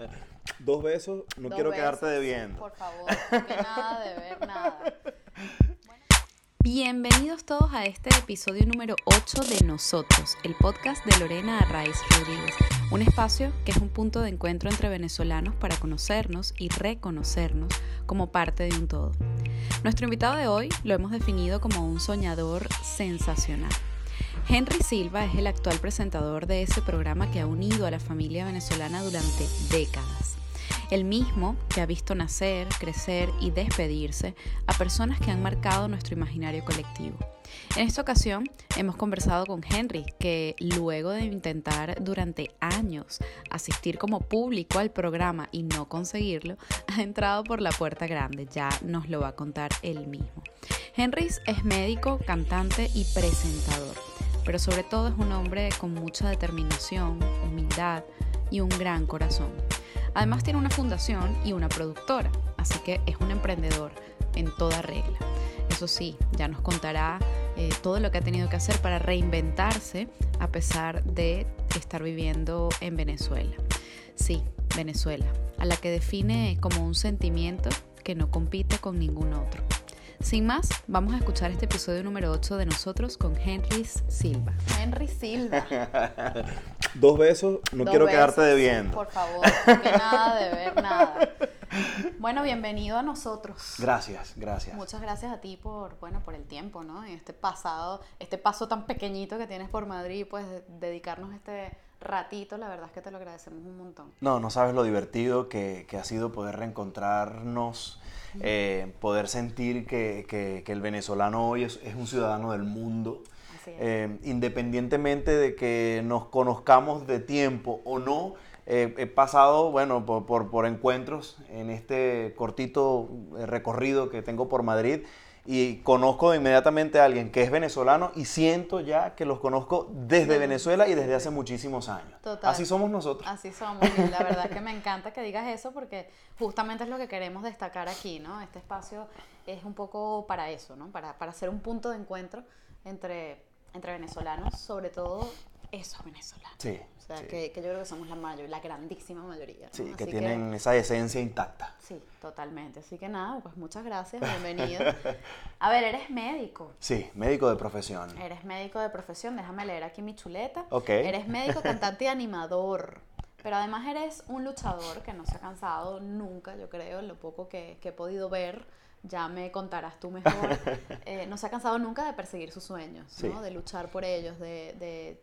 Dos besos, no Dos quiero besos, quedarte sí, debiendo. por favor, que nada de ver nada. Bienvenidos todos a este episodio número 8 de Nosotros, el podcast de Lorena Arraiz Rodríguez, un espacio que es un punto de encuentro entre venezolanos para conocernos y reconocernos como parte de un todo. Nuestro invitado de hoy lo hemos definido como un soñador sensacional. Henry Silva es el actual presentador de ese programa que ha unido a la familia venezolana durante décadas. El mismo que ha visto nacer, crecer y despedirse a personas que han marcado nuestro imaginario colectivo. En esta ocasión hemos conversado con Henry, que luego de intentar durante años asistir como público al programa y no conseguirlo, ha entrado por la puerta grande, ya nos lo va a contar él mismo. Henry es médico, cantante y presentador, pero sobre todo es un hombre con mucha determinación, humildad y un gran corazón. Además tiene una fundación y una productora, así que es un emprendedor en toda regla. Eso sí, ya nos contará eh, todo lo que ha tenido que hacer para reinventarse a pesar de estar viviendo en Venezuela. Sí, Venezuela, a la que define como un sentimiento que no compite con ningún otro. Sin más, vamos a escuchar este episodio número 8 de nosotros con Henry Silva. Henry Silva. Dos besos, no Dos quiero besos, quedarte sí, debiendo. por favor, que nada de ver nada. Bueno, bienvenido a nosotros. Gracias, gracias. Muchas gracias a ti por, bueno, por el tiempo, ¿no? Y este pasado, este paso tan pequeñito que tienes por Madrid, pues de- dedicarnos este ratito, la verdad es que te lo agradecemos un montón. No, no sabes lo divertido que, que ha sido poder reencontrarnos, eh, poder sentir que, que- que el venezolano hoy es, es un ciudadano del mundo. Eh, independientemente de que nos conozcamos de tiempo o no, eh, he pasado, bueno, por, por- por encuentros en este cortito recorrido que tengo por Madrid y conozco inmediatamente a alguien que es venezolano y siento ya que los conozco desde Venezuela y desde hace muchísimos años. Total. Así somos nosotros. Así somos, y la verdad es que me encanta que digas eso porque justamente es lo que queremos destacar aquí, ¿no? Este espacio es un poco para eso, ¿no? Para, para hacer un punto de encuentro entre, entre venezolanos, sobre todo esos venezolanos. Sí. O sea, sí. que, que yo creo que somos la mayor, la grandísima mayoría. ¿no? Sí, que Así tienen esa esencia intacta. Sí, totalmente. Así que nada, pues muchas gracias, bienvenido. A ver, eres médico. Sí, médico de profesión. Eres médico de profesión, déjame leer aquí mi chuleta. Ok. Eres médico, cantante y animador. Pero además eres un luchador que no se ha cansado nunca, yo creo, lo poco que, que he podido ver. Ya me contarás tú mejor. Eh, no se ha cansado nunca de perseguir sus sueños, ¿no? Sí. De luchar por ellos, de, de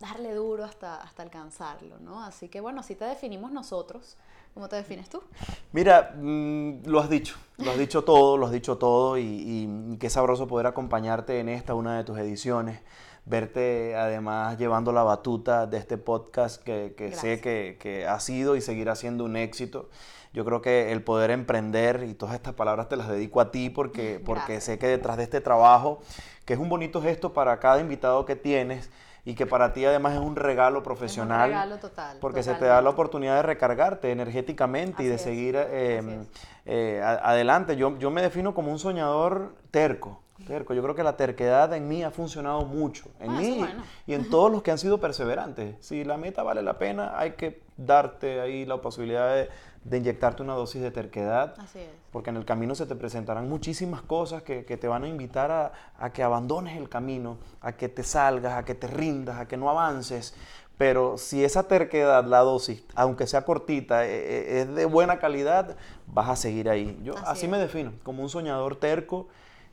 darle duro hasta, hasta alcanzarlo, ¿no? Así que bueno, así te definimos nosotros. ¿Cómo te defines tú? Mira, mm, lo has dicho, lo has dicho todo, lo has dicho todo y, y qué sabroso poder acompañarte en esta, una de tus ediciones, verte además llevando la batuta de este podcast que, que sé que, que ha sido y seguirá siendo un éxito. Yo creo que el poder emprender, y todas estas palabras te las dedico a ti porque, porque Gracias. sé que detrás de este trabajo, que es un bonito gesto para cada invitado que tienes y que para ti además es un regalo profesional. Es un regalo total. Porque se te da la oportunidad de recargarte energéticamente y de es, seguir eh, eh, adelante. Yo, yo me defino como un soñador terco. Terco. Yo creo que la terquedad en mí ha funcionado mucho. En Ah, mí bueno. y en todos los que han sido perseverantes. Si la meta vale la pena, hay que darte ahí la posibilidad de, de inyectarte una dosis de terquedad. Así es. Porque en el camino se te presentarán muchísimas cosas que, que te van a invitar a, a que abandones el camino, a que te salgas, a que te rindas, a que no avances. Pero si esa terquedad, la dosis, aunque sea cortita, eh, eh, es de buena calidad, vas a seguir ahí. Yo Así me defino, como un soñador terco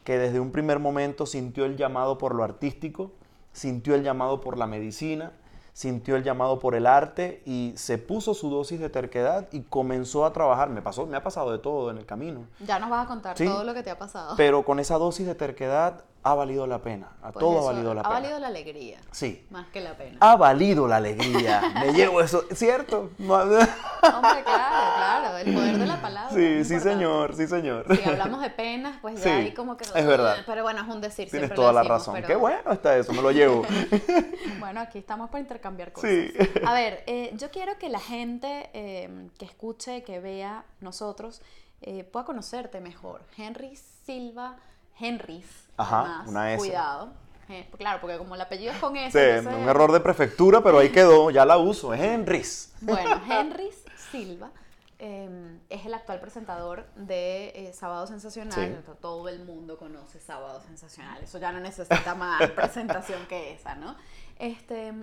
que desde un primer momento sintió el llamado por lo artístico, sintió el llamado por la medicina, sintió el llamado por el arte y se puso su dosis de terquedad y comenzó a trabajar. Me pasó, me ha pasado de todo en el camino. Ya nos vas a contar Sí. todo lo que te ha pasado. Pero con esa dosis de terquedad ha valido la pena. A Pues todo ha valido la ha pena. valido la alegría, Sí. más que la pena. Ha valido la alegría. Me llevo eso, ¿cierto? Hombre, claro, claro, el poder de la palabra. Sí, sí, señor, sí, señor. Si hablamos de penas, pues ya Sí, ahí como que... es verdad. Pero bueno, es un decir, Tienes toda la razón. pero- Qué bueno está eso, me lo llevo. Bueno, aquí estamos para intercambiar cosas. Sí. A ver, eh, yo quiero que la gente eh, que escuche, que vea nosotros, eh, pueda conocerte mejor. Henry Silva, Henrys, Ajá, además, una S. cuidado. Eh, claro, porque como el apellido es con S, Sí, entonces- un error de prefectura, pero ahí quedó, ya la uso. Es Henrys. Bueno, Henrys Silva em, es el actual presentador de eh, Sábado Sensacional. Todo el mundo conoce Sábado Sensacional. Eso ya no necesita más presentación que esa, ¿no? Este,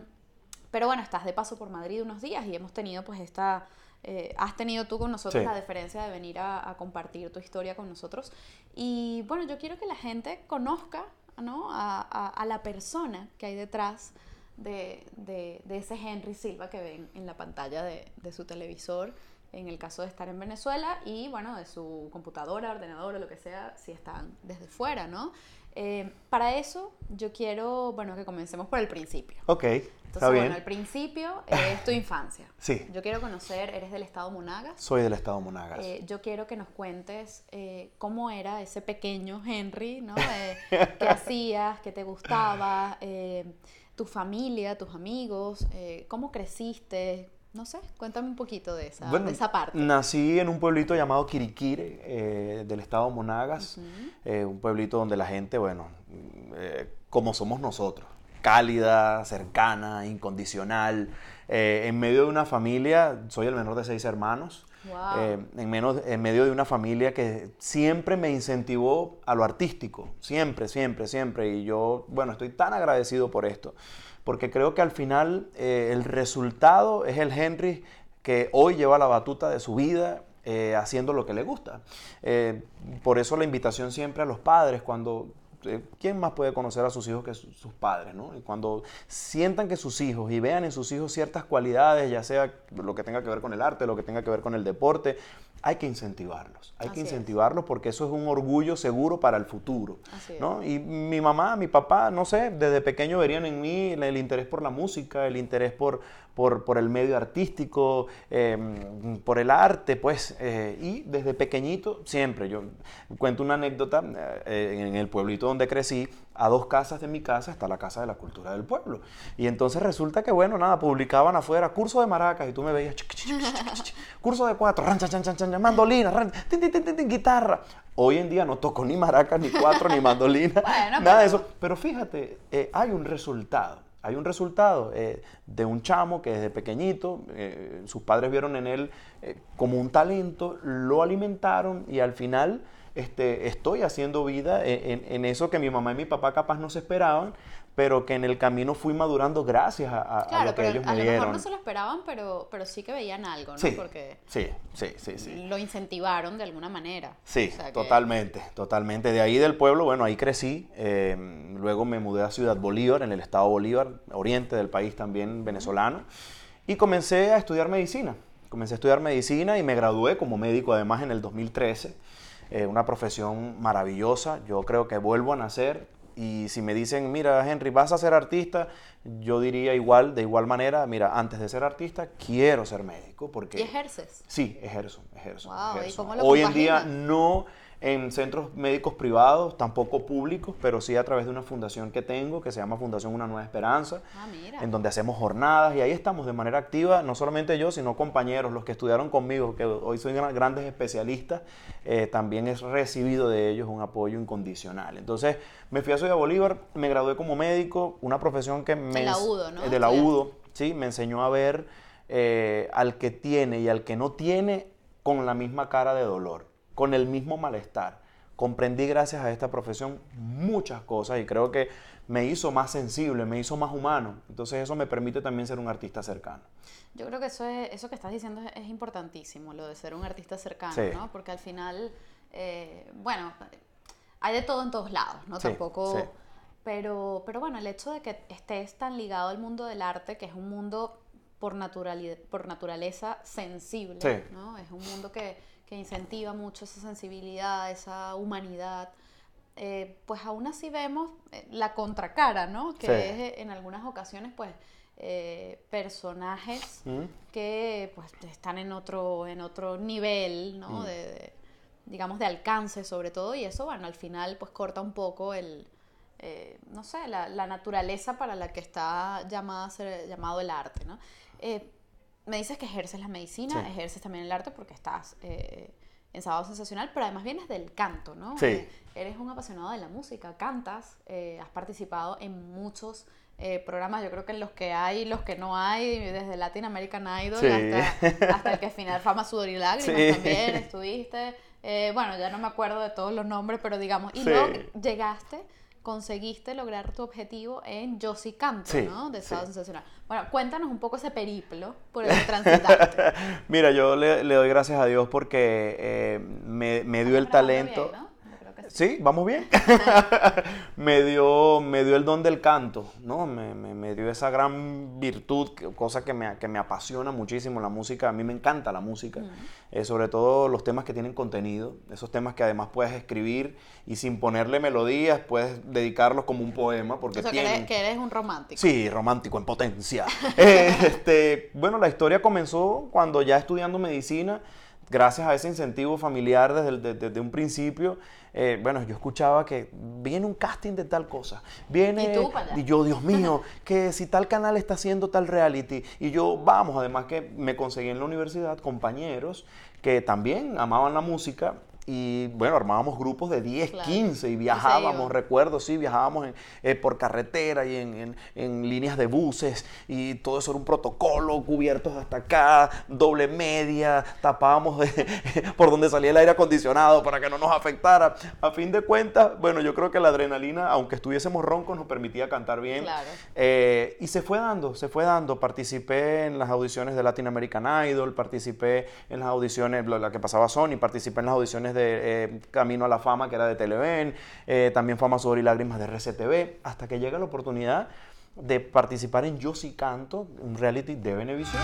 pero bueno, estás de paso por Madrid unos días y hemos tenido pues esta... Eh, has tenido tú con nosotros la deferencia de venir a, compartir tu historia con nosotros. Y bueno, yo quiero que la gente conozca ¿no? a, la persona que hay detrás de, ese Henry Silva que ven en la pantalla de, su televisor en el caso de estar en Venezuela y bueno, de su computadora, ordenador o lo que sea, si están desde fuera, ¿no? Eh, para eso yo quiero, bueno, que comencemos por el principio. Ok. Entonces, bueno, el principio es tu infancia. Sí. Yo quiero conocer, eres del estado Monagas. Soy del estado Monagas. Eh, yo quiero que nos cuentes eh, cómo era ese pequeño Henry, ¿no? ¿Qué hacías? ¿Qué te gustaba? tu familia, tus amigos, cómo creciste, no sé, cuéntame un poquito de esa, de esa parte. Nací en un pueblito llamado Quiriquire, eh, del estado Monagas, eh, un pueblito donde la gente, bueno, eh, como somos nosotros, cálida, cercana, incondicional, en medio de una familia, soy el menor de seis hermanos, en, menos, en medio de una familia que siempre me incentivó a lo artístico, siempre, siempre, siempre, y yo, bueno, estoy tan agradecido por esto porque creo que al final eh, el resultado es el Henry que hoy lleva la batuta de su vida eh, haciendo lo que le gusta. Eh, por eso la invitación siempre a los padres cuando... ¿Quién más puede conocer a sus hijos que sus padres? ¿no? Y cuando sientan que sus hijos y vean en sus hijos ciertas cualidades, ya sea lo que tenga que ver con el arte, lo que tenga que ver con el deporte, hay que incentivarlos. Hay que incentivarlos porque eso es un orgullo seguro para el futuro. ¿no? Y mi mamá, mi papá, no sé, desde pequeño verían en mí el, interés por la música, el interés por, por, el medio artístico, em, por el arte, pues. Eh, y desde pequeñito, siempre. Yo cuento una anécdota eh, en el pueblito donde crecí a dos casas de mi casa está la Casa de la Cultura del Pueblo. Y entonces resulta que, bueno, nada, publicaban afuera curso de maracas y tú me veías, curso de cuatro, mandolina, guitarra. Hoy en día no toco ni maracas, ni cuatro, ni mandolina, nada de eso. Pero fíjate, eh, hay un resultado. Hay un resultado eh, de un chamo que desde pequeñito, eh, sus padres vieron en él como un talento, lo alimentaron y al final este, estoy haciendo vida en, eso que mi mamá y mi papá capaz no se esperaban, pero que en el camino fui madurando gracias a, lo que ellos me dieron. A lo mejor no se lo esperaban, pero, pero sí que veían algo, ¿no? Sí, Porque sí, sí, sí, lo incentivaron de alguna manera. Sí, totalmente, totalmente. De ahí del pueblo, bueno, ahí crecí. Eh, luego me mudé a Ciudad Bolívar, en el estado Bolívar, oriente del país también venezolano, y comencé a estudiar medicina. Comencé a estudiar medicina y me gradué como médico además en el 2013. Eh, una profesión maravillosa. Yo creo que vuelvo a nacer y si me dicen, mira, Henry, vas a ser artista, yo diría igual, de igual manera, mira, antes de ser artista, quiero ser médico. Porque, ¿Y ejerces? Sí, ejerzo, ejerzo. Wow, Hoy en día no en centros médicos privados, tampoco públicos, pero sí a través de una fundación que tengo, que se llama Fundación Una Nueva Esperanza, ah, en donde hacemos jornadas y ahí estamos de manera activa, no solamente yo, sino compañeros, los que estudiaron conmigo, que hoy son grandes especialistas, eh, también he recibido de ellos un apoyo incondicional. Entonces, me fui a Ciudad Bolívar, me gradué como médico, una profesión que me... De la UDO, ¿no? De la UDO, sí, me enseñó a ver eh, al que tiene y al que no tiene con la misma cara de dolor con el mismo malestar. Comprendí gracias a esta profesión muchas cosas y creo que me hizo más sensible, me hizo más humano. Entonces eso me permite también ser un artista cercano. Yo creo que eso, es, eso que estás diciendo es, importantísimo, lo de ser un artista cercano, ¿no? Porque al final, eh, bueno, hay de todo en todos lados, ¿no? Tampoco... Pero, pero bueno, el hecho de que estés tan ligado al mundo del arte, que es un mundo por, por naturaleza sensible, ¿no? Es un mundo que que incentiva mucho esa sensibilidad, esa humanidad, eh, pues aún así vemos eh, la contracara, ¿no? Que es eh, en algunas ocasiones, pues, personajes mm. que pues están en otro, en otro nivel, ¿no? Mm. De, digamos, de alcance sobre todo, y eso, bueno, al final pues corta un poco el, no sé, la, naturaleza para la que está llamada ser, llamado el arte, ¿no? Me dices que ejerces la medicina, ejerces también el arte porque estás eh, en Sábado Sensacional, pero además vienes del canto, ¿no? Sí. Eh, eres un apasionado de la música, cantas, eh, has participado en muchos eh, programas, yo creo que los que hay, los que no hay, desde Latin American Idol Sí. hasta, hasta el que final Fama, Sudor y Lágrimas Sí. también estuviste. Bueno, ya no me acuerdo de todos los nombres, pero digamos, y luego llegaste, conseguiste lograr tu objetivo en sí canto, Sí, ¿no? De sí. Sábado Sensacional. Bueno, cuéntanos un poco ese periplo por el que transitaste. Mira, yo le, le doy gracias a Dios porque eh, me, me dio el talento. bien, ¿no? Sí. Vamos bien. me, dio, me dio el don del canto, ¿no? Me, me- me dio esa gran virtud, cosa que me, que me apasiona muchísimo la música. A mí me encanta la música, eh, sobre todo los temas que tienen contenido, esos temas que además puedes escribir y sin ponerle melodías puedes dedicarlos como un poema porque O sea, que eres, que eres un romántico. Sí, romántico en potencia. Eh, este, bueno, la historia comenzó cuando ya estudiando medicina, gracias a ese incentivo familiar desde, el- de- desde un principio. eh, bueno, yo escuchaba que viene un casting de tal cosa, viene Y tú y yo, Dios mío, que si tal canal está haciendo tal reality y yo, vamos, además que me conseguí en la universidad compañeros que también amaban la música y bueno, armábamos grupos de 10, Claro. 15 y viajábamos, recuerdo, sí, viajábamos en- eh, por carretera y en, en- en líneas de buses y todo eso era un protocolo, cubiertos hasta acá, doble media, tapábamos de- por donde salía el aire acondicionado para que no nos afectara. A fin de cuentas, bueno, yo creo que la adrenalina, aunque estuviésemos roncos, nos permitía cantar bien. Claro. Eh, y se fue dando, se fue dando. Participé en las audiciones de Latin American Idol, participé en las audiciones, la que pasaba Sony, participé en las audiciones de eh, Camino a la Fama, que era de Televen, eh, también Fama, Sudor y Lágrimas de RCTV, hasta que llega la oportunidad de participar en Yo Sí Canto, un reality de Venevisión.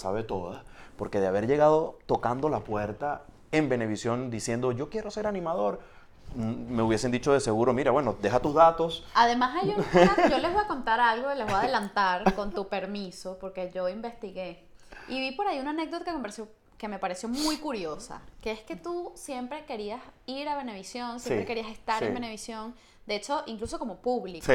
Sabe toda, porque de haber llegado tocando la puerta en Venevisión diciendo, yo quiero ser animador, mm, me hubiesen dicho de seguro, mira, bueno, deja tus datos. Además, hay un, yo les voy a contar algo, les voy a adelantar con tu permiso, porque yo investigué y vi por ahí una anécdota que me pareció, que me pareció muy curiosa, que es que tú siempre querías ir a Venevisión, siempre Sí, querías estar sí. en Venevisión, de hecho, incluso como público. Sí,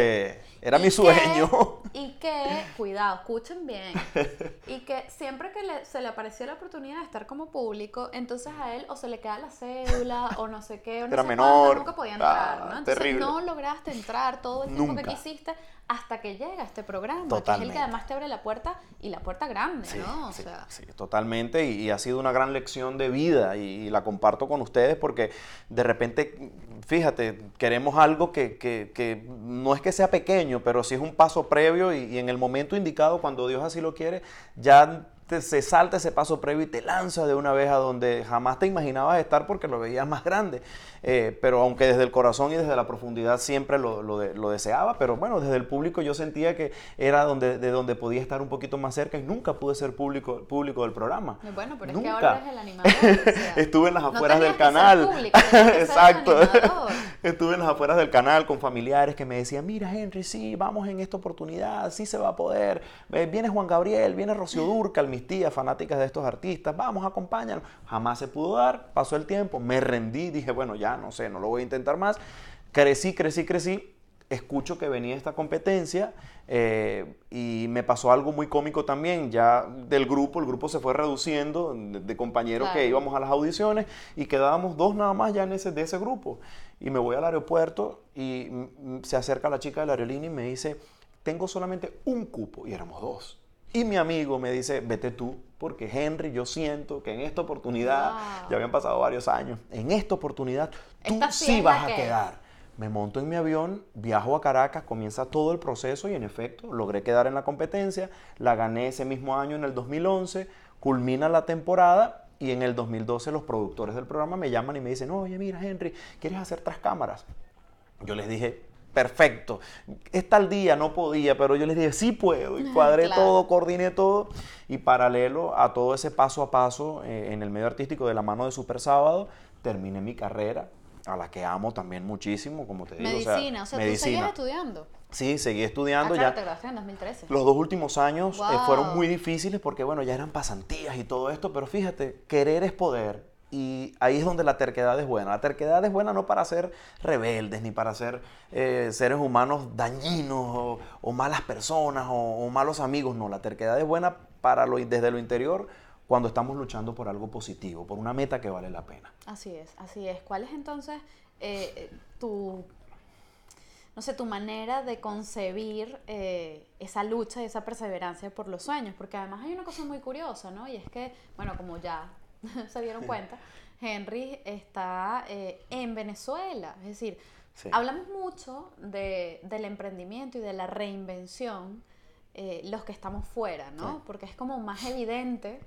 era Y mi que- sueño. y que, cuidado, escuchen bien, y que siempre que le- se le apareció la oportunidad de estar como público, entonces a él o se le queda la cédula o no sé qué, o no Era sé menor. cuánto, nunca podía entrar, Ah, ¿no? Entonces terrible. no lograste entrar todo el tiempo que quisiste hasta que llega este programa, que es el que además te abre la puerta y la puerta grande, Sí, ¿no? O sí, sea, sí, totalmente. Y, y ha sido una gran lección de vida y, y la comparto con ustedes porque de repente, fíjate, queremos algo que, que- que no es que sea pequeño, pero sí es un paso previo y, y en el momento indicado, cuando Dios así lo quiere, ya te- se salta ese paso previo y te lanza de una vez a donde jamás te imaginabas estar porque lo veías más grande. Eh, pero aunque desde el corazón y desde la profundidad siempre lo, lo de- lo deseaba, pero bueno, desde el público yo sentía que era donde, de donde podía estar un poquito más cerca y nunca pude ser público, público del programa. bueno, pero Nunca. es que ahora eres el animador. o sea, Estuve en las no afueras del canal. público, Exacto. Estuve en las afueras del canal con familiares que me decían, mira Henry, sí, vamos en esta oportunidad, sí se va a poder. Eh, Viene Juan Gabriel, viene Rocío Durcal, mis tías fanáticas de estos artistas, vamos, acompáñanos. Jamás se pudo dar, pasó el tiempo, me rendí, dije, bueno, ya no sé, no lo voy a intentar más. Crecí, crecí, crecí. Escucho que venía esta competencia eh, y me pasó algo muy cómico también, ya del grupo, el grupo se fue reduciendo de, de compañeros que íbamos a las audiciones y quedábamos dos nada más ya en ese, de ese grupo. Y me voy al aeropuerto y mm, se acerca la chica de la aerolínea y me dice, tengo solamente un cupo y éramos dos. Y mi amigo me dice, vete tú, porque Henry, yo siento que en esta oportunidad, Wow. ya habían pasado varios años, en esta oportunidad tú Esta sí vas a que- quedar. Me monto en mi avión, viajo a Caracas, comienza todo el proceso y en efecto logré quedar en la competencia, la gané ese mismo año en el 2011, culmina la temporada y en el 2012 los productores del programa me llaman y me dicen, oye mira Henry, ¿quieres hacer tras cámaras? Yo les dije, perfecto. Es tal día, no podía, pero yo les dije, sí puedo. Y cuadré Claro. todo, coordiné todo. Y paralelo a todo ese paso a paso eh, en el medio artístico de la mano de Super Sábado, terminé mi carrera, a la que amo también muchísimo, como te digo. Medicina, o sea, tú seguías estudiando. Sí, seguí Ah, estudiando claro, ya. te en 2013. Los dos últimos años eh, fueron muy difíciles porque, bueno, ya eran pasantías y todo esto, pero fíjate, querer es poder. Y ahí es donde la terquedad es buena. La terquedad es buena no para ser rebeldes, ni para ser eh, seres humanos dañinos o, malas personas o, malos amigos. No, la terquedad es buena para lo, desde lo interior cuando estamos luchando por algo positivo, por una meta que vale la pena. Así es, así es. ¿Cuál es entonces eh, tu, no sé, tu manera de concebir eh, esa lucha y esa perseverancia por los sueños? Porque además hay una cosa muy curiosa, ¿no? Y es que, bueno, como ya se dieron cuenta, Henry está eh, en Venezuela. Es decir, Sí. hablamos mucho de- del emprendimiento y de la reinvención eh, los que estamos fuera, ¿no? Sí. Porque es como más evidente,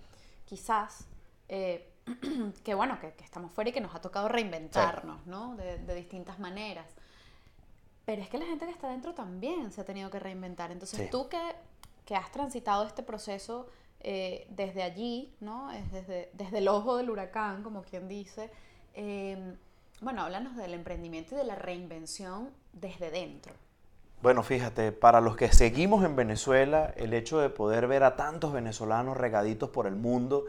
quizás, eh, que bueno, que, que estamos fuera y que nos ha tocado reinventarnos, ¿no? De, de distintas maneras. Pero es que la gente que está dentro también se ha tenido que reinventar. Entonces, tú que, que has transitado este proceso eh, desde allí, ¿no? Es desde, desde el ojo del huracán, como quien dice, eh, bueno, háblanos del emprendimiento y de la reinvención desde dentro. Bueno, fíjate, para los que seguimos en Venezuela, el hecho de poder ver a tantos venezolanos regaditos por el mundo,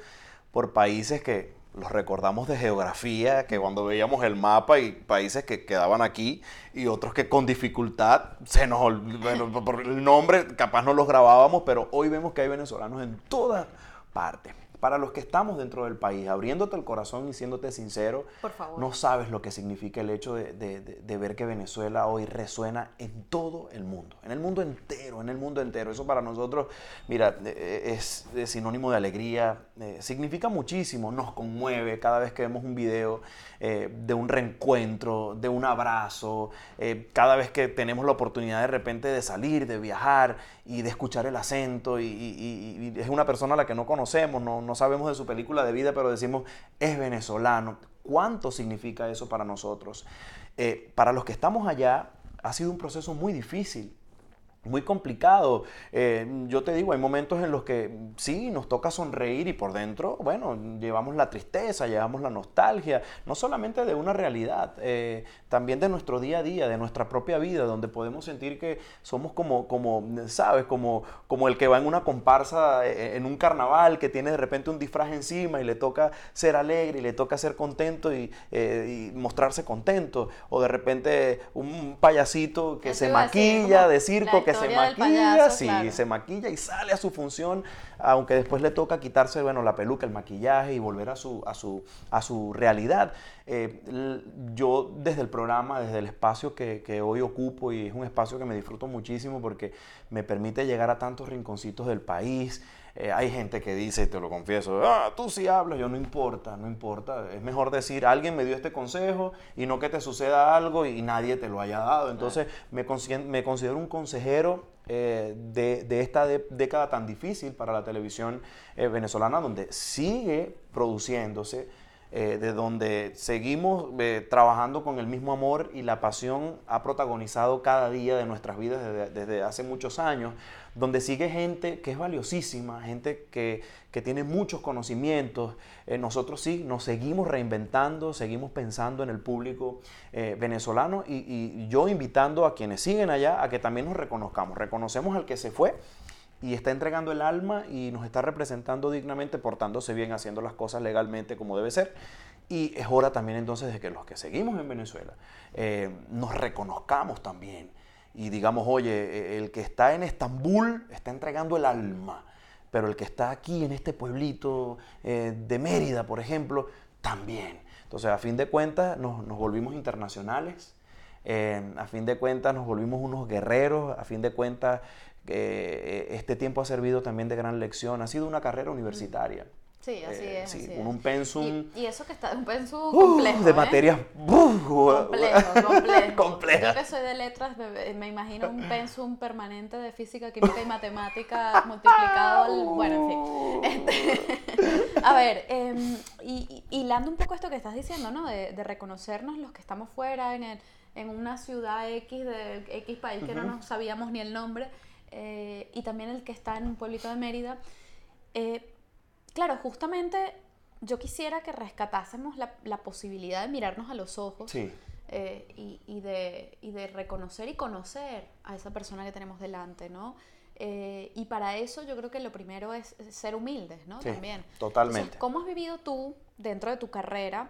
por países que los recordamos de geografía, que cuando veíamos el mapa y países que quedaban aquí y otros que con dificultad se nos bueno, por el nombre capaz no los grabábamos, pero hoy vemos que hay venezolanos en todas partes. Para los que estamos dentro del país, abriéndote el corazón y siéndote sincero, Por favor. no sabes lo que significa el hecho de, de- de- de ver que Venezuela hoy resuena en todo el mundo, en el mundo entero, en el mundo entero. Eso para nosotros, mira, eh, es, es sinónimo de alegría, eh, significa muchísimo, nos conmueve cada vez que vemos un video eh, de un reencuentro, de un abrazo, eh, cada vez que tenemos la oportunidad de repente de salir, de viajar y de escuchar el acento y, y- y- y es una persona a la que no conocemos, no, no sabemos de su película de vida, pero decimos, es venezolano. ¿Cuánto significa eso para nosotros? Eh, para los que estamos allá, ha sido un proceso muy difícil muy complicado. Eh, yo te digo, hay momentos en los que sí, nos toca sonreír y por dentro, bueno, llevamos la tristeza, llevamos la nostalgia, no solamente de una realidad, eh, también de nuestro día a día, de nuestra propia vida, donde podemos sentir que somos como, como ¿sabes? Como, como el que va en una comparsa, eh, en un carnaval, que tiene de repente un disfraz encima y le toca ser alegre y le toca ser contento y, eh, y mostrarse contento. O de repente un payasito que Eso se maquilla como de circo, que se historia del maquilla, payaso, sí, claro. se maquilla y sale a su función, aunque después le toca quitarse, bueno, la peluca, el maquillaje y volver a su, a su, a su realidad. Eh, yo desde el programa, desde el espacio que, que hoy ocupo, y es un espacio que me disfruto muchísimo porque me permite llegar a tantos rinconcitos del país. Eh, hay gente que dice, te lo confieso, ah, tú sí hablas, yo no importa, no importa. Es mejor decir, alguien me dio este consejo y no que te suceda algo y nadie te lo haya dado. Entonces me, considero un consejero eh, de, de esta de- década tan difícil para la televisión venezolana, donde sigue produciéndose, eh, de donde seguimos eh, trabajando con el mismo amor y la pasión ha protagonizado cada día de nuestras vidas desde, hace muchos años, donde sigue gente que es valiosísima, gente que, que tiene muchos conocimientos. Eh, nosotros sí, nos seguimos reinventando, seguimos pensando en el público venezolano y, y yo invitando a quienes siguen allá a que también nos reconozcamos. Reconocemos al que se fue y está entregando el alma y nos está representando dignamente, portándose bien, haciendo las cosas legalmente como debe ser. Y es hora también entonces de que los que seguimos en Venezuela eh, nos reconozcamos también y digamos, oye, eh, el que está en Estambul está entregando el alma, pero el que está aquí en este pueblito eh, de Mérida, por ejemplo, también. Entonces, a fin de cuentas, nos, nos volvimos internacionales, eh, a fin de cuentas, nos volvimos unos guerreros, a fin de cuentas, eh, este tiempo ha servido también de gran lección, ha sido una carrera universitaria. Sí, así Eh, es. sí, así con un pensum Y, y eso que está, un pensum uh, complejo. de ¿eh? materias uh, Complejo, complejo. Yo que soy de letras, me, me imagino un pensum permanente de física, química y matemática multiplicado al... Bueno, en fin. Este, a ver, em, y, y- hilando un poco esto que estás diciendo, ¿no? De, de reconocernos los que estamos fuera en el, en una ciudad X de X país que no nos sabíamos ni el nombre, eh, y también el que está en un pueblito de Mérida. Eh, claro, justamente yo quisiera que rescatásemos la, la posibilidad de mirarnos a los ojos Sí. eh, y, y de, y de reconocer y conocer a esa persona que tenemos delante, ¿no? Eh, y para eso yo creo que lo primero es ser humildes, ¿no? Sí, También. totalmente. Entonces, ¿cómo has vivido tú dentro de tu carrera,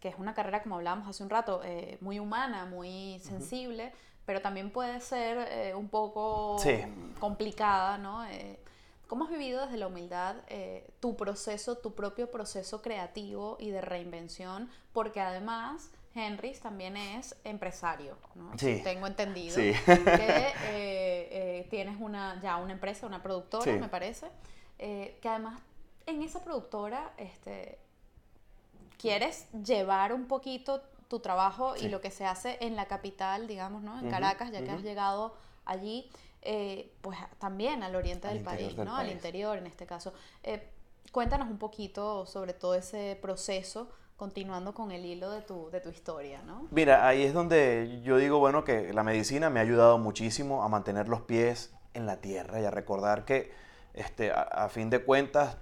que es una carrera, como hablábamos hace un rato, eh, muy humana, muy sensible, pero también puede ser eh, un poco Sí. complicada, ¿no? Eh, ¿Cómo has vivido desde la humildad eh, tu proceso, tu propio proceso creativo y de reinvención? Porque además Henry también es empresario, ¿no? Sí. Tengo entendido Sí. que tienes una, ya una empresa, una productora, Sí. me parece, que además en esa productora este, quieres llevar un poquito tu trabajo Sí. y lo que se hace en la capital, digamos, ¿no? En Caracas, ya que has llegado allí, eh, pues también al oriente Al del país, del ¿no? Al interior, en este caso. Eh, cuéntanos un poquito sobre todo ese proceso, continuando con el hilo de tu, de tu historia, ¿no? Mira, ahí es donde yo digo, bueno, que la medicina me ha ayudado muchísimo a mantener los pies en la tierra y a recordar que, este, a, a fin de cuentas,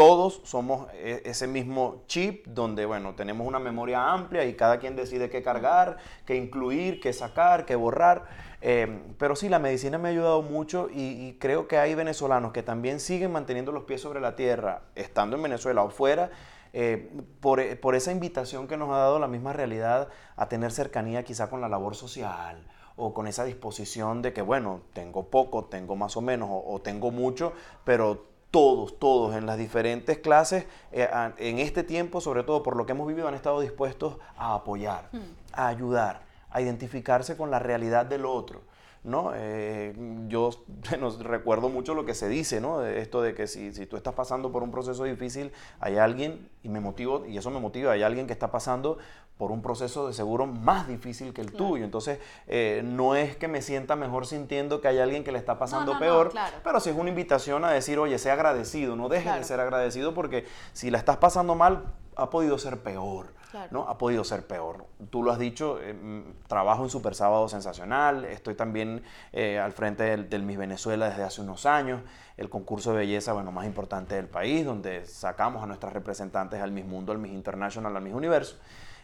todos somos e- ese mismo chip donde, bueno, tenemos una memoria amplia y cada quien decide qué cargar, qué incluir, qué sacar, qué borrar. Eh, pero sí, la medicina me ha ayudado mucho y, creo que hay venezolanos que también siguen manteniendo los pies sobre la tierra, estando en Venezuela o fuera, eh, por, eh, por esa invitación que nos ha dado la misma realidad a tener cercanía quizá con la labor social o con esa disposición de que, bueno, tengo poco, tengo más o menos o, o tengo mucho, pero todos, todos en las diferentes clases, eh, en este tiempo, sobre todo por lo que hemos vivido, han estado dispuestos a apoyar, a ayudar, a identificarse con la realidad del otro. ¿no? Eh, yo bueno, recuerdo mucho lo que se dice, ¿no? Esto de que si, si tú estás pasando por un proceso difícil, hay alguien, y me motivo, y eso me motiva, hay alguien que está pasando por un proceso de seguro más difícil que el Claro. tuyo. Entonces, eh, no es que me sienta mejor sintiendo que hay alguien que le está pasando no, no, peor, claro. pero sí es una invitación a decir, oye, sé agradecido, no dejes Claro. de ser agradecido porque si la estás pasando mal, ha podido ser peor. ¿no? Ha podido ser peor. Tú lo has dicho, eh, trabajo en Super Sábado Sensacional, estoy también eh, al frente del, del Miss Venezuela desde hace unos años, el concurso de belleza bueno, más importante del país, donde sacamos a nuestras representantes al Miss Mundo, al Miss International, al Miss Universo.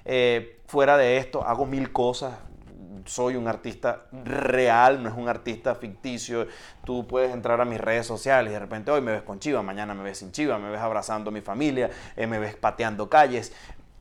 Eh, fuera de esto, hago mil cosas. Soy un artista real, no es un artista ficticio. Tú puedes entrar a mis redes sociales y de repente hoy me ves con Chiva, mañana me ves sin Chiva, me ves abrazando a mi familia, eh, me ves pateando calles.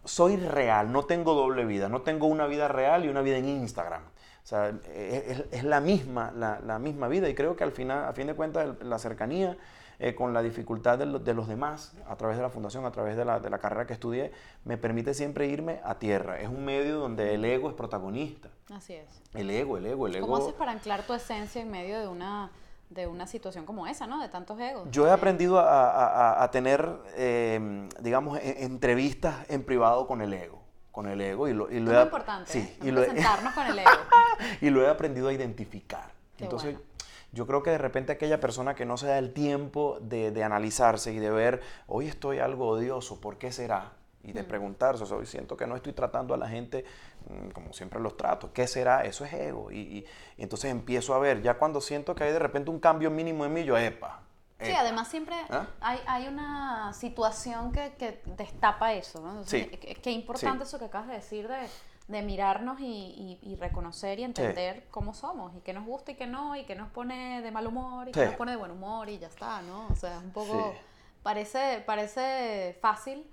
Soy real, no tengo doble vida, no tengo una vida real y una vida en Instagram. O sea, es, es la, misma, la, misma vida y creo que al final, a fin de cuentas, la cercanía eh, con la dificultad de, lo- de los demás, a través de la fundación, a través de la, de la carrera que estudié, me permite siempre irme a tierra. Es un medio donde el ego es protagonista. Así es. El ego, el ego, el ego. ¿Cómo haces para anclar tu esencia en medio de una, de una situación como esa, ¿no? De tantos egos. Yo he aprendido a, a- a- tener, eh, digamos, e- entrevistas en privado con el ego. Con el ego y lo, y Es lo muy he, importante. sí, ¿eh? y lo he- con el ego. y lo he aprendido a identificar. Qué Entonces, bueno. Yo creo que de repente aquella persona que no se da el tiempo de, de analizarse y de ver, hoy estoy algo odioso, ¿por qué será? Y Mm. de preguntarse, o sea, siento que no estoy tratando a la gente mm, como siempre los trato, ¿qué será? Eso es ego. Y, y- y entonces empiezo a ver, ya cuando siento que hay de repente un cambio mínimo en mí, yo, epa. Sí, epa". además siempre ¿Ah? hay, hay una situación que, que destapa eso, ¿no? Entonces, Sí. qué- Qué importante Sí. eso que acabas de decir de, de mirarnos y, y- y reconocer y entender cómo somos y qué nos gusta y qué no, y qué nos pone de mal humor y qué Sí. nos pone de buen humor y ya está, ¿no? O sea, es un poco... Sí. Parece, parece fácil,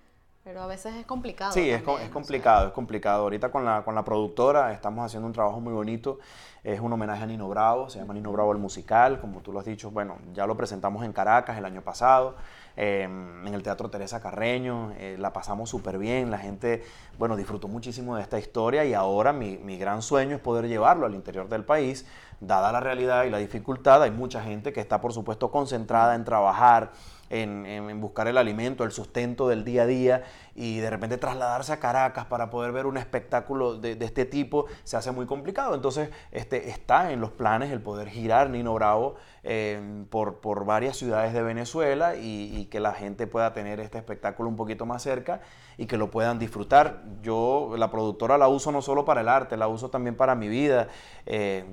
pero a veces es complicado. Sí, es, es o sea. complicado, es complicado. Ahorita con la, con la productora estamos haciendo un trabajo muy bonito. Es un homenaje a Nino Bravo, se llama Nino Bravo el musical, como tú lo has dicho, bueno, ya lo presentamos en Caracas el año pasado, eh, en el Teatro Teresa Carreño, eh, la pasamos súper bien, la gente, bueno, disfrutó muchísimo de esta historia y ahora mi, mi gran sueño es poder llevarlo al interior del país, dada la realidad y la dificultad, hay mucha gente que está por supuesto concentrada en trabajar en- en buscar el alimento, el sustento del día a día y de repente trasladarse a Caracas para poder ver un espectáculo de, de este tipo se hace muy complicado. Entonces este, está en los planes el poder girar Nino Bravo eh, por, por varias ciudades de Venezuela y, y que la gente pueda tener este espectáculo un poquito más cerca y que lo puedan disfrutar. Yo la productora la uso no solo para el arte, la uso también para mi vida. Eh,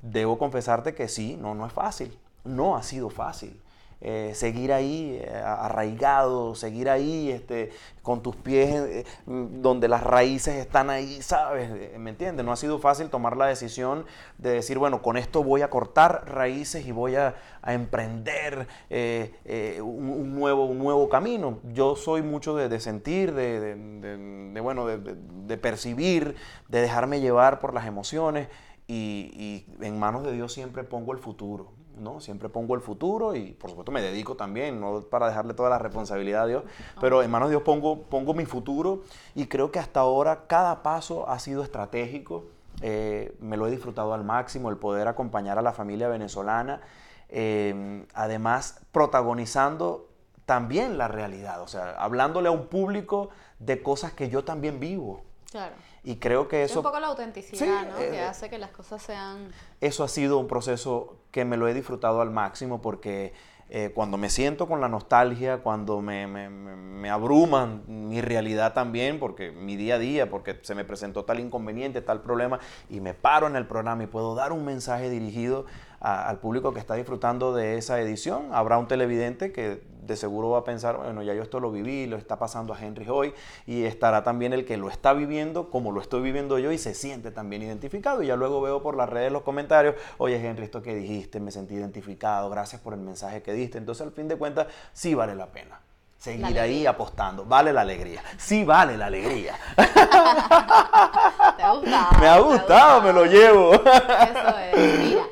debo confesarte que sí, no, no es fácil, no ha sido fácil. Eh, seguir ahí eh, arraigado, seguir ahí este, con tus pies eh, donde las raíces están ahí, ¿sabes? ¿Me entiendes? No ha sido fácil tomar la decisión de decir, bueno, con esto voy a cortar raíces y voy a, emprender un, nuevo, un nuevo camino. Yo soy mucho de, sentir, de, bueno, de, percibir, de dejarme llevar por las emociones y en manos de Dios siempre pongo el futuro. ¿No? Siempre pongo el futuro y por supuesto me dedico también, no para dejarle toda la responsabilidad a Dios, pero en manos de Dios pongo, pongo mi futuro y creo que hasta ahora cada paso ha sido estratégico, eh, me lo he disfrutado al máximo, el poder acompañar a la familia venezolana, eh, además protagonizando también la realidad, o sea, hablándole a un público de cosas que yo también vivo. Claro. Y creo que Es eso... un poco la autenticidad, Sí, ¿no? eh, que hace que las cosas sean... eso ha sido un proceso que me lo he disfrutado al máximo porque eh, cuando me siento con la nostalgia, cuando me, me, me- me abruman mi realidad también, porque mi día a día, porque se me presentó tal inconveniente, tal problema, y me paro en el programa y puedo dar un mensaje dirigido a- al público que está disfrutando de esa edición, habrá un televidente que de seguro va a pensar, bueno, ya yo esto lo viví, lo está pasando a Henry hoy, y estará también el que lo está viviendo como lo estoy viviendo yo y se siente también identificado. Y ya luego veo por las redes los comentarios, oye Henry, esto que dijiste, me sentí identificado, gracias por el mensaje que diste. Entonces al fin de cuentas sí vale la pena. Seguir ahí apostando, vale la alegría, sí vale la alegría. ¿Te ha gustado? me ha gustado, me lo llevo. Eso es. Mira,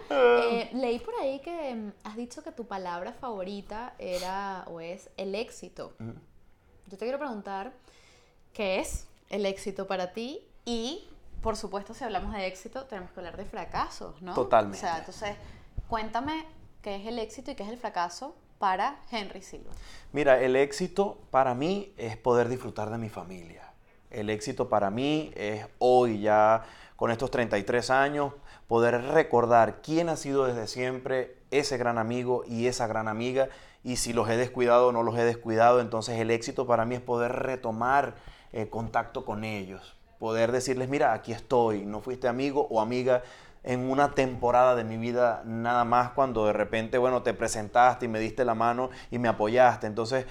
eh, leí por ahí que mm, has dicho que tu palabra favorita era o es el éxito. Yo te quiero preguntar, ¿qué es el éxito para ti? Y, por supuesto, si hablamos de éxito, tenemos que hablar de fracasos, ¿no? Totalmente. O sea, entonces, cuéntame qué es el éxito y qué es el fracaso para Henry Silva. Mira, el éxito para mí es poder disfrutar de mi familia. El éxito para mí es hoy ya, con estos 33 años, poder recordar quién ha sido desde siempre ese gran amigo y esa gran amiga. Y si los he descuidado o no los he descuidado, entonces el éxito para mí es poder retomar eh, contacto con ellos. Poder decirles, mira, aquí estoy, no fuiste amigo o amiga en una temporada de mi vida nada más cuando de repente, bueno, te presentaste y me diste la mano y me apoyaste. Entonces,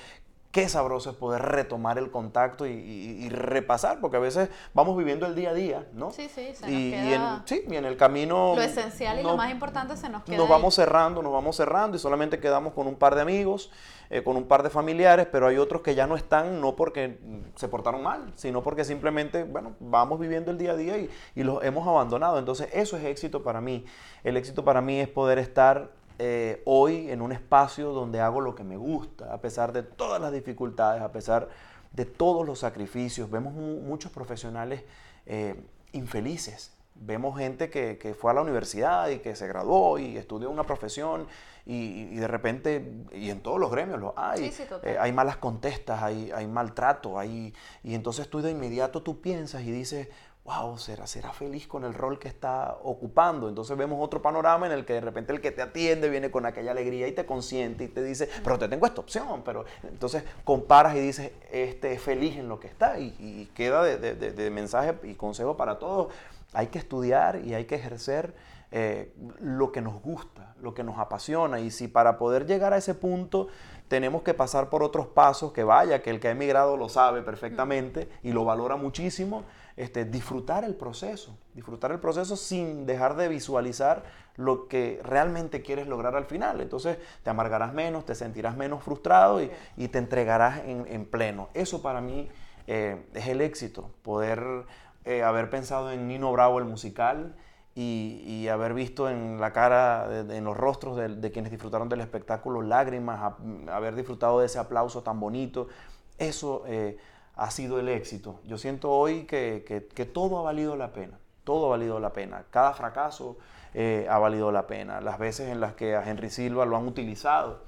qué sabroso es poder retomar el contacto y, y- y repasar, porque a veces vamos viviendo el día a día, ¿no? Sí, sí, se nos y, y queda- en, sí, y en el camino... Lo esencial y lo más importante se nos queda nos ahí. vamos cerrando, nos vamos cerrando y solamente quedamos con un par de amigos, eh, con un par de familiares, pero hay otros que ya no están no porque se portaron mal, sino porque simplemente, bueno, vamos viviendo el día a día y, y los hemos abandonado. Entonces eso es éxito para mí. El éxito para mí es poder estar eh, hoy en un espacio donde hago lo que me gusta, a pesar de todas las dificultades, a pesar de todos los sacrificios. Vemos mu- muchos profesionales eh, infelices. Vemos gente que, que fue a la universidad y que se graduó y estudió una profesión y, y de repente, y en todos los gremios lo hay, Sí, sí, eh, hay malas contestas, hay, hay maltrato, hay, y entonces tú de inmediato tú piensas y dices, wow, será, será feliz con el rol que está ocupando. Entonces vemos otro panorama en el que de repente el que te atiende viene con aquella alegría y te consiente y te dice, pero te tengo esta opción, pero entonces comparas y dices, este es feliz en lo que está y, queda de- de mensaje y consejo para todos. Hay que estudiar y hay que ejercer eh, lo que nos gusta, lo que nos apasiona. Y si para poder llegar a ese punto tenemos que pasar por otros pasos, que vaya, que el que ha emigrado lo sabe perfectamente y lo valora muchísimo, este, disfrutar el proceso, disfrutar el proceso sin dejar de visualizar lo que realmente quieres lograr al final. Entonces te amargarás menos, te sentirás menos frustrado y, y te entregarás en, en pleno. Eso para mí eh, es el éxito, poder eh, haber pensado en Nino Bravo, el musical, y, y haber visto en la cara, en los rostros de, quienes disfrutaron del espectáculo lágrimas, haber disfrutado de ese aplauso tan bonito, eso eh, ha sido el éxito. Yo siento hoy que, que- todo ha valido la pena, todo ha valido la pena, cada fracaso eh, ha valido la pena, las veces en las que a Henry Silva lo han utilizado,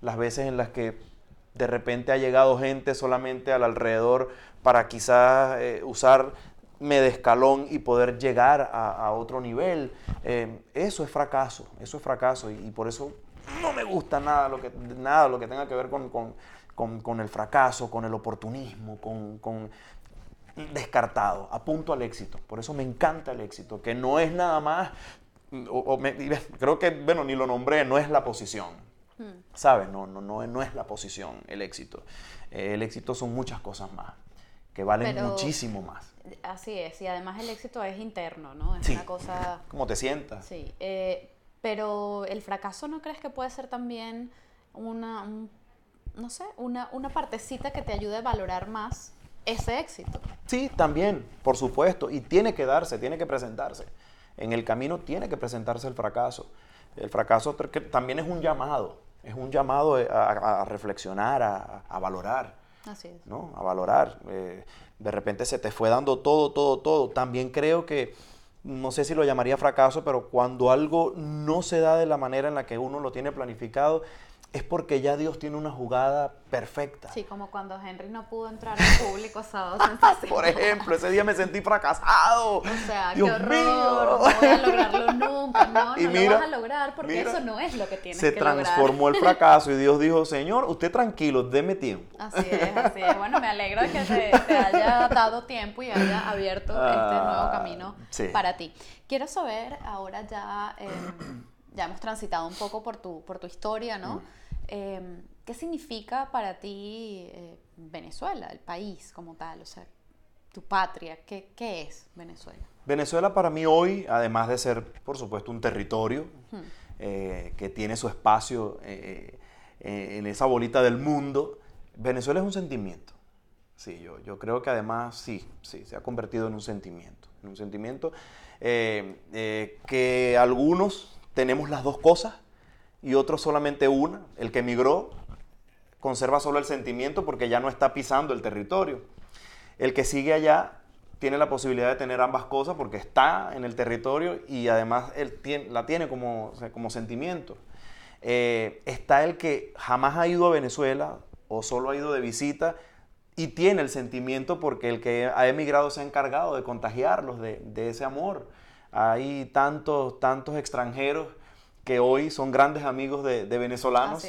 las veces en las que de repente ha llegado gente solamente al alrededor para quizás eh, usarme de escalón y poder llegar a, otro nivel. Eh, eso es fracaso, eso es fracaso y, por eso no me gusta nada lo que, nada lo que tenga que ver con- con- con el fracaso, con el oportunismo, con, con descartado, apunto al éxito. Por eso me encanta el éxito, que no es nada más, o- o me- y ves, creo que, bueno, ni lo nombré, no es la posición. ¿Sabes? No, no, no, no es la posición el éxito. Eh, el éxito son muchas cosas más, que valen Pero- muchísimo más. Así es, y además el éxito es interno, ¿no? Es Sí. una cosa... ¿Cómo te sientas? Sí, eh, pero el fracaso no crees que puede ser también una, un- no sé, una, una partecita que te ayude a valorar más ese éxito. Sí, también, por supuesto, y tiene que darse, tiene que presentarse. En el camino tiene que presentarse el fracaso. El fracaso también es un llamado, es un llamado eh, a, a- a reflexionar, a, a valorar, Así es. ¿no? A valorar. Eh, de repente se te fue dando todo, todo, todo. También creo que, no sé si lo llamaría fracaso, pero cuando algo no se da de la manera en la que uno lo tiene planificado, es porque ya Dios tiene una jugada perfecta. Sí, como cuando Henry no pudo entrar al público sábado. Por ejemplo, ese día me sentí fracasado. O sea, Dios qué horror, mío. no voy a lograrlo nunca, no, no lo vas a lograr porque mira, eso no es lo que tienes Se que lograr. transformó el fracaso y Dios dijo, Señor, usted tranquilo, deme tiempo. Así es, así es. Bueno, me alegro de que te, te haya dado tiempo y haya abierto este nuevo Ah, camino sí. para ti. Quiero saber, ahora ya, eh, ya hemos transitado un poco por tu, por tu historia, Mm. ¿no? Eh, ¿Qué significa para ti eh, Venezuela, el país como tal? O sea, tu patria, ¿qué, qué es Venezuela? Venezuela para mí hoy, además de ser, por supuesto, un territorio eh, que tiene su espacio eh, eh, en esa bolita del mundo, Venezuela es un sentimiento. Sí, yo, yo creo que además sí, sí, se ha convertido en un sentimiento. En un sentimiento eh, eh, que algunos tenemos las dos cosas y otros solamente una. El que emigró conserva solo el sentimiento porque ya no está pisando el territorio. El que sigue allá tiene la posibilidad de tener ambas cosas porque está en el territorio y además él la tiene como, como sentimiento. Eh, está el que jamás ha ido a Venezuela o solo ha ido de visita y tiene el sentimiento porque el que ha emigrado se ha encargado de contagiarlos de ese amor. Hay tantos, tantos extranjeros que hoy son grandes amigos de, de venezolanos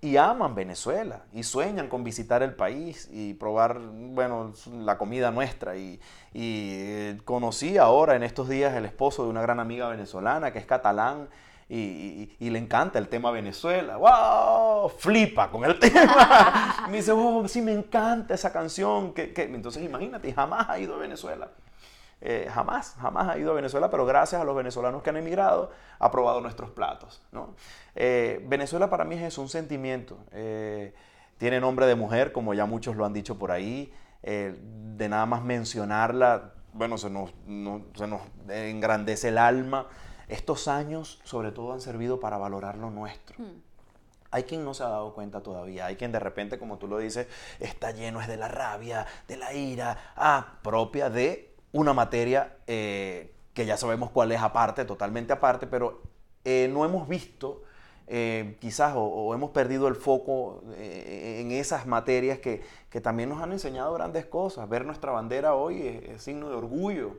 y aman Venezuela y sueñan con visitar el país y probar, bueno, la comida nuestra. Y, y, eh, conocí ahora en estos días el esposo de una gran amiga venezolana que es catalán y, y- y le encanta el tema Venezuela. ¡Wow! Flipa con el tema. me dice, oh, sí, me encanta esa canción. que que-". Entonces imagínate, jamás ha ido a Venezuela. Eh, jamás, jamás ha ido a Venezuela, pero gracias a los venezolanos que han emigrado, ha probado nuestros platos. ¿no? Eh, Venezuela para mí es un sentimiento. Eh, tiene nombre de mujer, como ya muchos lo han dicho por ahí. De nada más mencionarla, bueno, se nos, no- se nos engrandece el alma. Estos años, sobre todo, han servido para valorar lo nuestro. Hay quien no se ha dado cuenta todavía, hay quien de repente, como tú lo dices, está lleno es de la rabia, de la ira, ah, propia de una materia eh, que ya sabemos cuál es aparte, totalmente aparte, pero eh, no hemos visto eh, quizás o, o hemos perdido el foco eh, en esas materias que, que también nos han enseñado grandes cosas. Ver nuestra bandera hoy es, es signo de orgullo.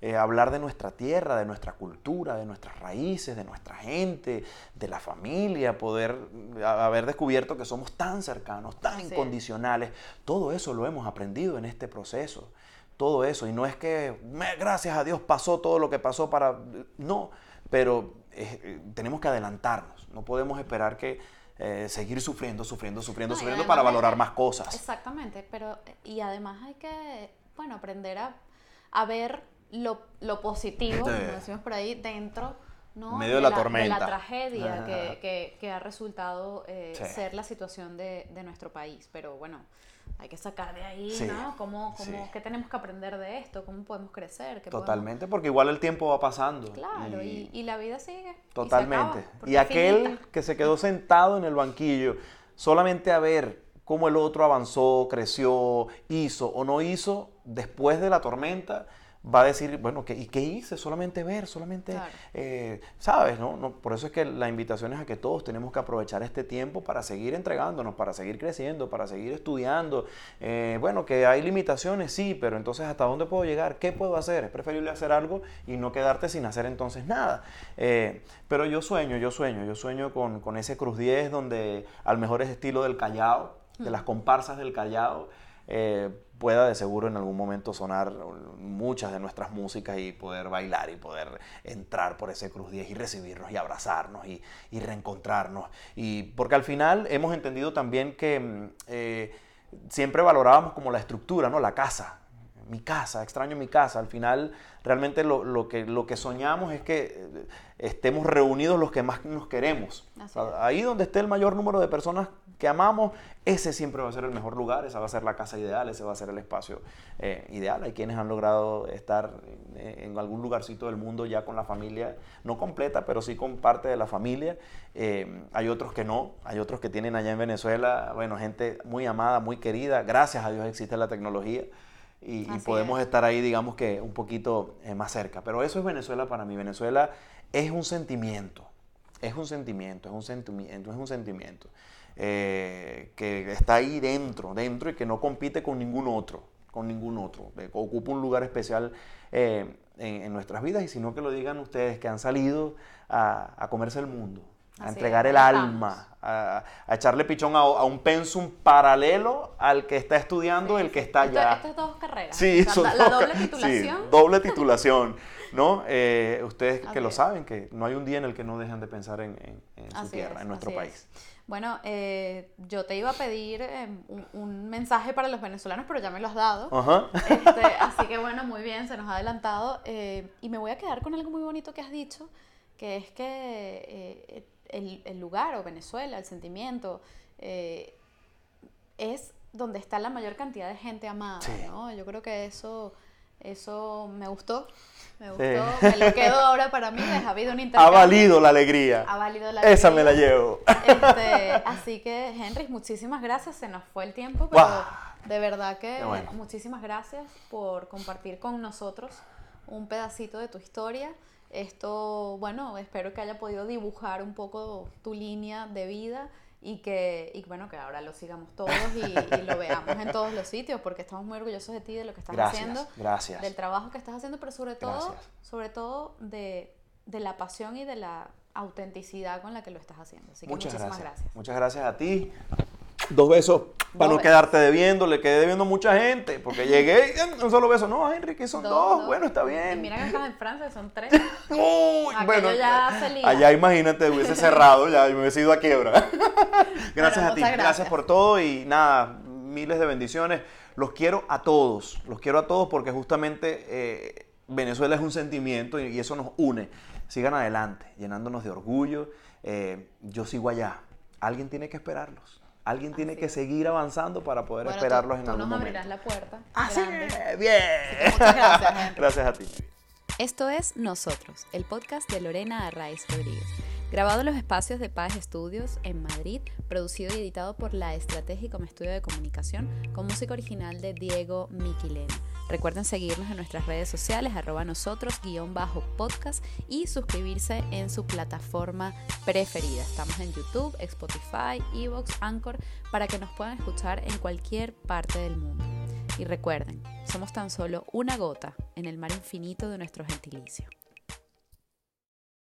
Eh, hablar de nuestra tierra, de nuestra cultura, de nuestras raíces, de nuestra gente, de la familia, poder haber descubierto que somos tan cercanos, tan incondicionales. Todo eso lo hemos aprendido en este proceso. Todo eso. Y no es que, "Me- gracias a Dios, pasó todo lo que pasó para... No, pero eh, tenemos que adelantarnos. No podemos esperar que eh, seguir sufriendo, sufriendo, sufriendo, No, sufriendo para valorar más cosas. Exactamente, pero y además hay que, bueno, aprender a, a ver lo, lo positivo, Sí. como decimos por ahí, dentro, ¿no? Medio de la tormenta. la tragedia que, que- que ha resultado eh, Sí. ser la situación de, de nuestro país. Pero bueno, hay que sacar de ahí, Sí, ¿no? ¿Cómo, cómo, sí. ¿Qué tenemos que aprender de esto? ¿Cómo podemos crecer? ¿Qué podemos- Totalmente, porque igual el tiempo va pasando. Claro, y, y la vida sigue. y se acaba, Totalmente. Y, aquel finita. que se quedó sentado en el banquillo, solamente a ver cómo el otro avanzó, creció, hizo o no hizo, después de la tormenta, va a decir, bueno, ¿qué, ¿y qué hice? Solamente ver, solamente, Claro. eh, ¿sabes? No? No, por eso es que la invitación es a que todos tenemos que aprovechar este tiempo para seguir entregándonos, para seguir creciendo, para seguir estudiando. Eh, bueno, que hay limitaciones, sí, pero entonces ¿hasta dónde puedo llegar? ¿Qué puedo hacer? Es preferible hacer algo y no quedarte sin hacer entonces nada. Eh, pero yo sueño, yo sueño, yo sueño con, con ese Cruz 10 donde al mejor estilo del Callao, de las comparsas del Callao, eh, pueda de seguro en algún momento sonar muchas de nuestras músicas y poder bailar y poder entrar por ese Cruz 10 y recibirnos y abrazarnos y, y reencontrarnos. Y porque al final hemos entendido también que mm, eh, siempre valorábamos como la estructura, ¿no? La casa. Mi casa, extraño mi casa. Al final, realmente lo, lo que, lo que soñamos es que eh, estemos reunidos los que más nos queremos. Sea, ahí donde esté el mayor número de personas que amamos, ese siempre va a ser el mejor lugar, esa va a ser la casa ideal, ese va a ser el espacio eh, ideal. Hay quienes han logrado estar en, en algún lugarcito del mundo ya con la familia, no completa, pero sí con parte de la familia. Eh, hay otros que no, hay otros que tienen allá en Venezuela, bueno, gente muy amada, muy querida. Gracias a Dios existe la tecnología. Y, podemos es. estar ahí, digamos que un poquito eh, más cerca. Pero eso es Venezuela para mí. Venezuela es un sentimiento, es un sentimiento, es un sentimiento, es un sentimiento eh, que está ahí dentro, dentro y que no compite con ningún otro, con ningún otro. Eh, Ocupa un lugar especial eh, en, en nuestras vidas y sino que lo digan ustedes que han salido a, a comerse el mundo, a entregar el alma, a, a echarle pichón a, a un pensum paralelo al que está estudiando el que está allá. Estas dos carreras. Sí, O sea, son la, doble ca- sí, titulación. doble titulación, ¿no? Eh, ustedes Así que lo saben, que no hay un día en el que no dejan de pensar en, en- en su tierra, es, en nuestro país. es. Bueno, eh, yo te iba a pedir eh, un, un mensaje para los venezolanos, pero ya me lo has dado. Ajá. Este, así que bueno, muy bien, se nos ha adelantado. eh, y me voy a quedar con algo muy bonito que has dicho, que es que eh, el, el lugar o Venezuela, el sentimiento, eh, es donde está la mayor cantidad de gente amada, Sí. ¿no? Yo creo que eso, eso me gustó, me Sí. gustó, me lo quedo ahora para mí, les ha habido un Ha intercambio. valido la alegría. Ha valido la Esa me la alegría. llevo. Este, así que, Henry, muchísimas gracias. Se nos fue el tiempo, pero Guau. de verdad que bueno. muchísimas gracias por compartir con nosotros un pedacito de tu historia. Esto, bueno, espero que haya podido dibujar un poco tu línea de vida y que, y bueno, que ahora lo sigamos todos y, y lo veamos en todos los sitios, porque estamos muy orgullosos de ti, de lo que estás Gracias, haciendo, gracias. del trabajo que estás haciendo, pero sobre todo, Gracias. sobre todo de, de la pasión y de la autenticidad con la que lo estás haciendo. Así que Muchas muchísimas gracias. gracias. Muchas gracias a ti. Dos besos para no quedarte debiendo. Le quedé debiendo mucha gente porque llegué y un solo beso. No, Henry, que son dos. Dos, dos. Bueno, está Y bien. mira que estás en Francia, son tres. Uy, bueno, ya se liga. allá imagínate, hubiese cerrado, ya me hubiese ido a quiebra. gracias a ti, gracias. gracias. por todo y nada, miles de bendiciones. Los quiero a todos, los quiero a todos porque justamente eh, Venezuela es un sentimiento y, y eso nos une. Sigan adelante, llenándonos de orgullo. Eh, yo sigo allá. Alguien tiene que esperarlos. Alguien tiene Así que es. seguir avanzando para poder Bueno, esperarlos tú, en tú algún nos momento. abrirás la puerta. Así grande. es, bien. muchas gracias, Henry. gracias a ti. Esto es Nosotros, el podcast de Lorena Arraiz Rodríguez. Grabado en los espacios de Paz Estudios en Madrid, producido y editado por La Estrategia como estudio de comunicación, con música original de Diego Miquilena. Recuerden seguirnos en nuestras redes sociales, arroba nosotros, guion bajo podcast y suscribirse en su plataforma preferida. Estamos en YouTube, Spotify, Evox, Anchor, para que nos puedan escuchar en cualquier parte del mundo. Y recuerden, somos tan solo una gota en el mar infinito de nuestro gentilicio.